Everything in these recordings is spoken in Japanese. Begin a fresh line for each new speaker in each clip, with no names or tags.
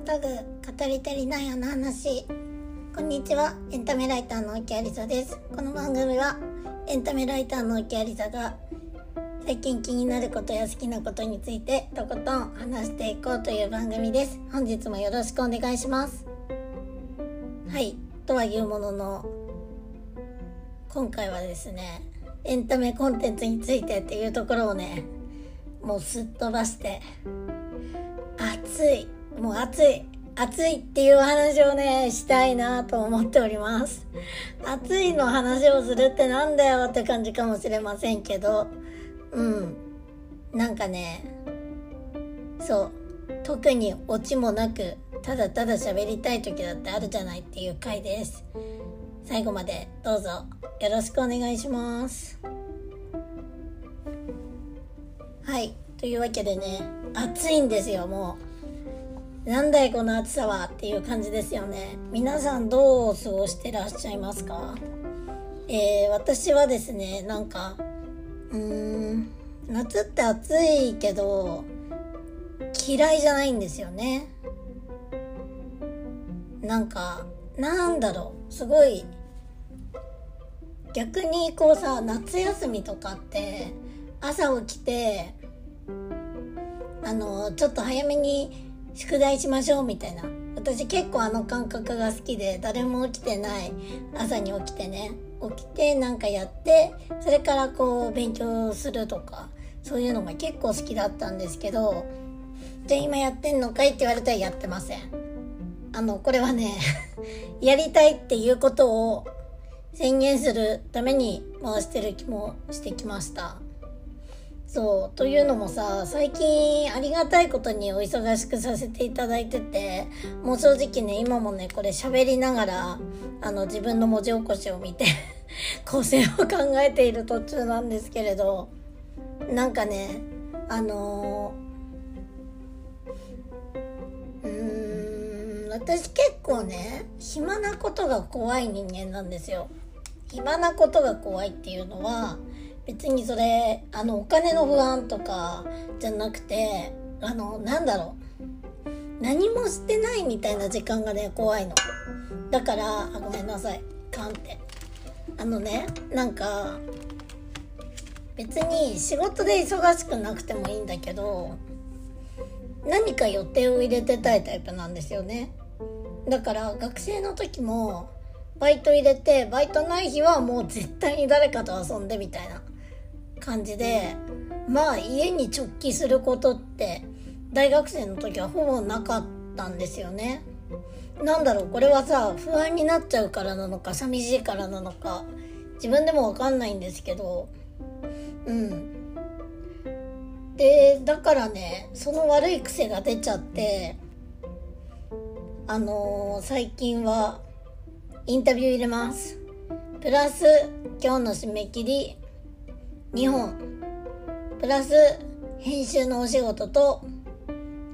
ュタグ語り足りないあの話。こんにちは。エンタメライターの沖有里です。この番組はエンタメライターの沖有里が最近気になることや好きなことについてとことん話していこうという番組です。本日もよろしくお願いします。はい。とはいうものの今回はですねエンタメコンテンツについてっていうところをねもうすっ飛ばして暑いもう暑い。暑いっていう話をねしたいなと思っております。暑いの話をするってなんだよって感じかもしれませんけど。うん。なんかねそう。特にオチもなくただただ喋りたい時だってあるじゃないっていう回です。最後までどうぞよろしくお願いします。はい。というわけでね暑いんですよもう。なんだいこの暑さはっていう感じですよね。皆さんどう過ごしてらっしゃいますか？えー、私はですねなんかうーん夏って暑いけど嫌いじゃないんですよね。なんかなんだろうすごい逆にこうさ夏休みとかって朝起きてあのちょっと早めに宿題しましょうみたいな。私結構あの感覚が好きで誰も起きてない朝に起きてね。起きてなんかやってそれからこう勉強するとかそういうのが結構好きだったんですけどじゃあ今やってんのかいって言われたらやってません。あのこれはね やりたいっていうことを宣言するために回してる気もしてきました。そうというのもさ最近ありがたいことにお忙しくさせていただいててもう正直ね今もねこれ喋りながらあの自分の文字起こしを見て 構成を考えている途中なんですけれどなんかねあのー、うーん私結構ね暇なことが怖い人間なんですよ。暇なことが怖いっていうのは別にそれあのお金の不安とかじゃなくてあのなんだろう。何もしてないみたいな時間がね怖いの。だからあごめんなさい。カンって。あのねなんか別に仕事で忙しくなくてもいいんだけど何か予定を入れてたいタイプなんですよね。だから学生の時もバイト入れてバイトない日はもう絶対に誰かと遊んでみたいな。感じでまあ家に直帰することって大学生の時はほぼなかったんですよね。なんだろうこれはさ不安になっちゃうからなのか寂しいからなのか自分でもわかんないんですけどうん。でだからねその悪い癖が出ちゃってあのー、最近はインタビュー入れます。プラス今日の締め切り2本プラス編集のお仕事と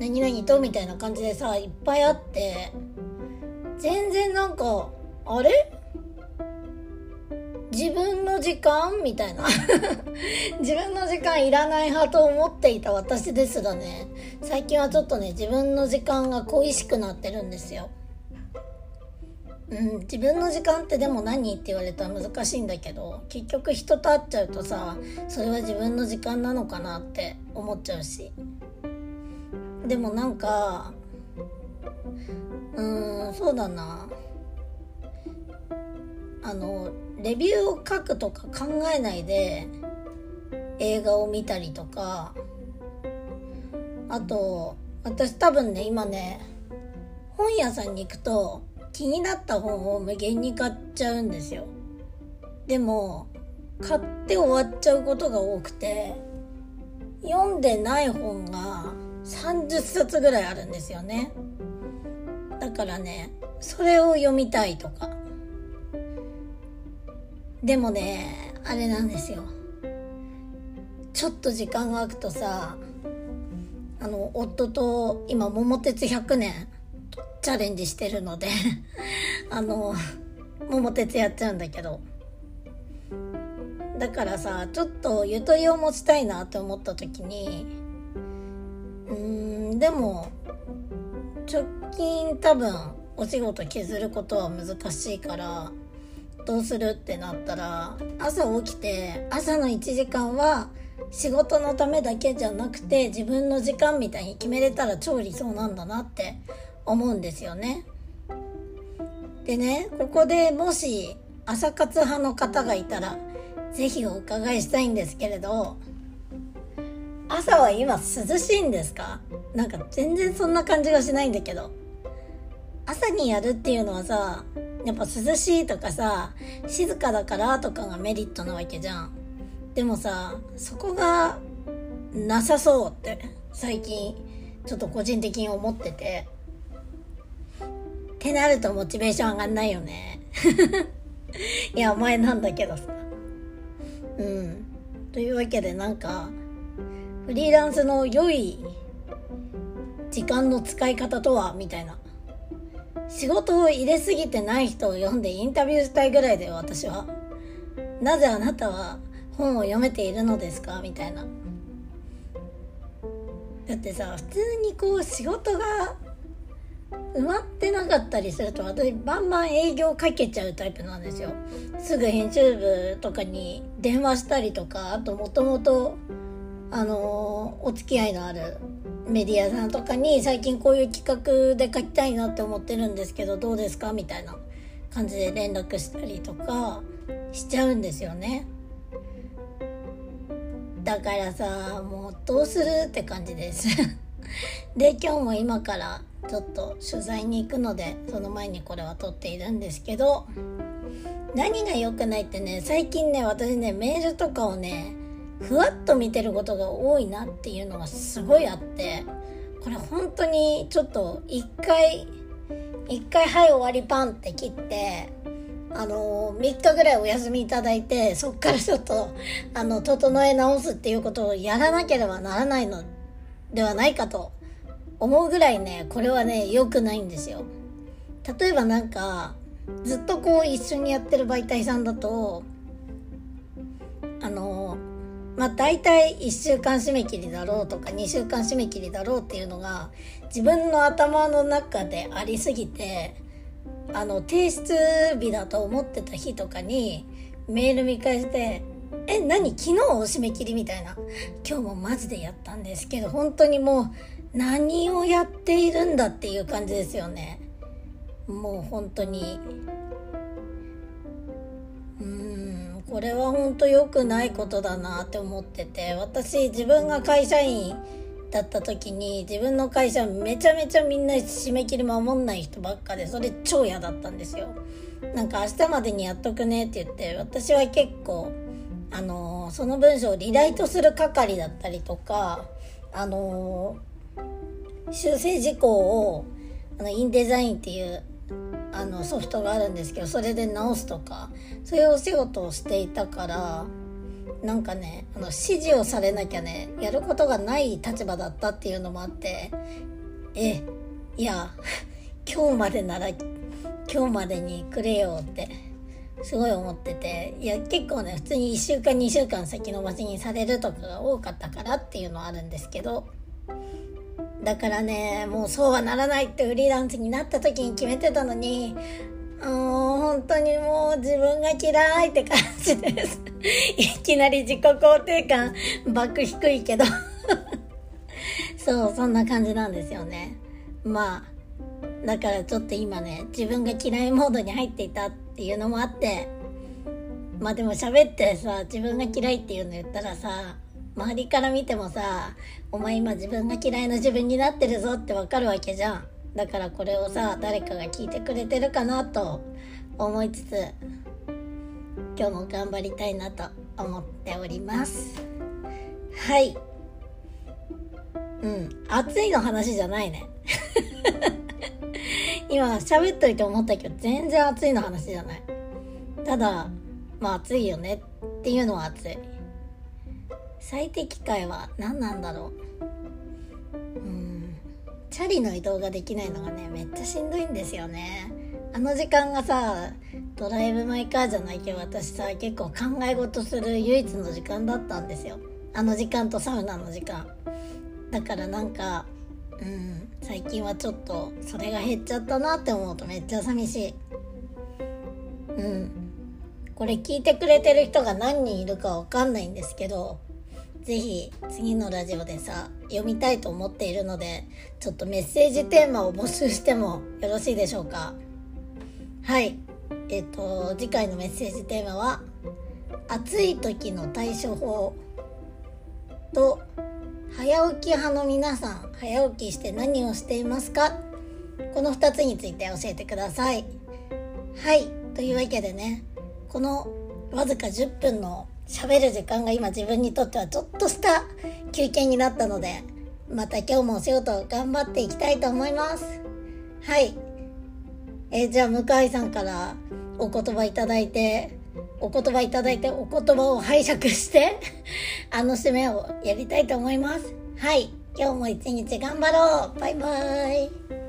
何々とみたいな感じでさいっぱいあって全然なんかあれ？自分の時間？みたいな。自分の時間いらない派と思っていた私ですらね最近はちょっとね自分の時間が恋しくなってるんですよ。うん、自分の時間ってでも何って言われたら難しいんだけど結局人と会っちゃうとさそれは自分の時間なのかなって思っちゃうし。でもなんかうーんそうだな。あのレビューを書くとか考えないで映画を見たりとか。あと私多分ね今ね本屋さんに行くと気になった本を無限に買っちゃうんですよ。でも買って終わっちゃうことが多くて読んでない本が30冊ぐらいあるんですよね。だからねそれを読みたいとか。でもねあれなんですよ。ちょっと時間が空くとさあの夫と今桃鉄100年チャレンジしてるので あの桃鉄やっちゃうんだけど。だからさちょっとゆとりを持ちたいなって思った時にうーんでも直近多分お仕事削ることは難しいからどうするってなったら朝起きて朝の1時間は仕事のためだけじゃなくて自分の時間みたいに決めれたら超理想なんだなって思うんですよね。でねここでもし朝活派の方がいたら是非お伺いしたいんですけれど朝は今涼しいんですか？なんか全然そんな感じがしないんだけど。朝にやるっていうのはさやっぱ涼しいとかさ静かだからとかがメリットなわけじゃん。でもさそこがなさそうって最近ちょっと個人的に思ってて。ってなるとモチベーション上がんないよね。いやお前なんだけどさ。うん。というわけでなんかフリーランスの良い時間の使い方とはみたいな。仕事を入れすぎてない人を読んでインタビューしたいぐらいだよ私は。なぜあなたは本を読めているのですかみたいな。だってさ普通にこう仕事が埋まってなかったりすると私バンバン営業かけちゃうタイプなんですよ。すぐ編集部とかに電話したりとかあともともとあのお付き合いのあるメディアさんとかに最近こういう企画で書きたいなって思ってるんですけどどうですかみたいな感じで連絡したりとかしちゃうんですよね。だからさもうどうするって感じです。で今日も今からちょっと取材に行くのでその前にこれは撮っているんですけど何が良くないってね最近ね私ねメールとかをねふわっと見てることが多いなっていうのがすごいあってこれ本当にちょっと一回一回はい終わりパンって切ってあの3日ぐらいお休みいただいてそっからちょっとあの整え直すっていうことをやらなければならないのではないかと思うぐらいねこれはね良くないんですよ。例えばなんかずっとこう一緒にやってる媒体さんだとあのまあ大体1週間締め切りだろうとか2週間締め切りだろうっていうのが自分の頭の中でありすぎてあの提出日だと思ってた日とかにメール見返して「え何？昨日締め切り?」みたいな。今日もマジでやったんですけど本当にもう何をやっているんだっていう感じですよね。もう本当に。うんこれは本当良くないことだなって思ってて。私自分が会社員だった時に自分の会社めちゃめちゃみんな締め切り守んない人ばっかでそれ超嫌だったんですよ。なんか明日までにやっとくねって言って私は結構あのその文章をリライトする係だったりとかあの修正事項をあのインデザインっていうあのソフトがあるんですけどそれで直すとかそういうお仕事をしていたからなんかねあの指示をされなきゃねやることがない立場だったっていうのもあってえいや 今日までなら今日までにくれよってすごい思ってていや結構ね普通に1週間2週間先延ばしにされるとかが多かったからっていうのはあるんですけどだからねもうそうはならないってフリーランスになった時に決めてたのにもう本当にもう自分が嫌いって感じです。いきなり自己肯定感バック低いけど。そうそんな感じなんですよね。まあだからちょっと今ね自分が嫌いモードに入っていたっていうのもあってまあでも喋ってさ自分が嫌いっていうの言ったらさ周りから見てもさお前今自分が嫌いな自分になってるぞってわかるわけじゃん。だからこれをさ誰かが聞いてくれてるかなと思いつつ今日も頑張りたいなと思っております。はい。うん。暑いの話じゃないね 今喋っといて思ったけど全然暑いの話じゃない。ただまあ暑いよね。っていうのは暑い。最適解は何なんだろう。うん。チャリの移動ができないのがねめっちゃしんどいんですよね。あの時間がさドライブ・マイ・カーじゃないけど私さ結構考え事する唯一の時間だったんですよ。あの時間とサウナの時間。だからなんかうん。最近はちょっとそれが減っちゃったなって思うとめっちゃ寂しい。うん。これ聞いてくれてる人が何人いるかわかんないんですけどぜひ次のラジオでさ読みたいと思っているのでちょっとメッセージテーマを募集してもよろしいでしょうか。はい。えっ、と次回のメッセージテーマは暑い時の対処法と早起き派の皆さん早起きして何をしていますか？この2つについて教えてください。はい。というわけでねこのわずか10分の喋る時間が今自分にとってはちょっとした休憩になったのでまた今日もお仕事頑張っていきたいと思います。はい。えーじゃあ向井さんからお言葉いただいてお言葉いただいてお言葉を拝借して あの締めをやりたいと思います。はい。今日も一日頑張ろう。バイバーイ。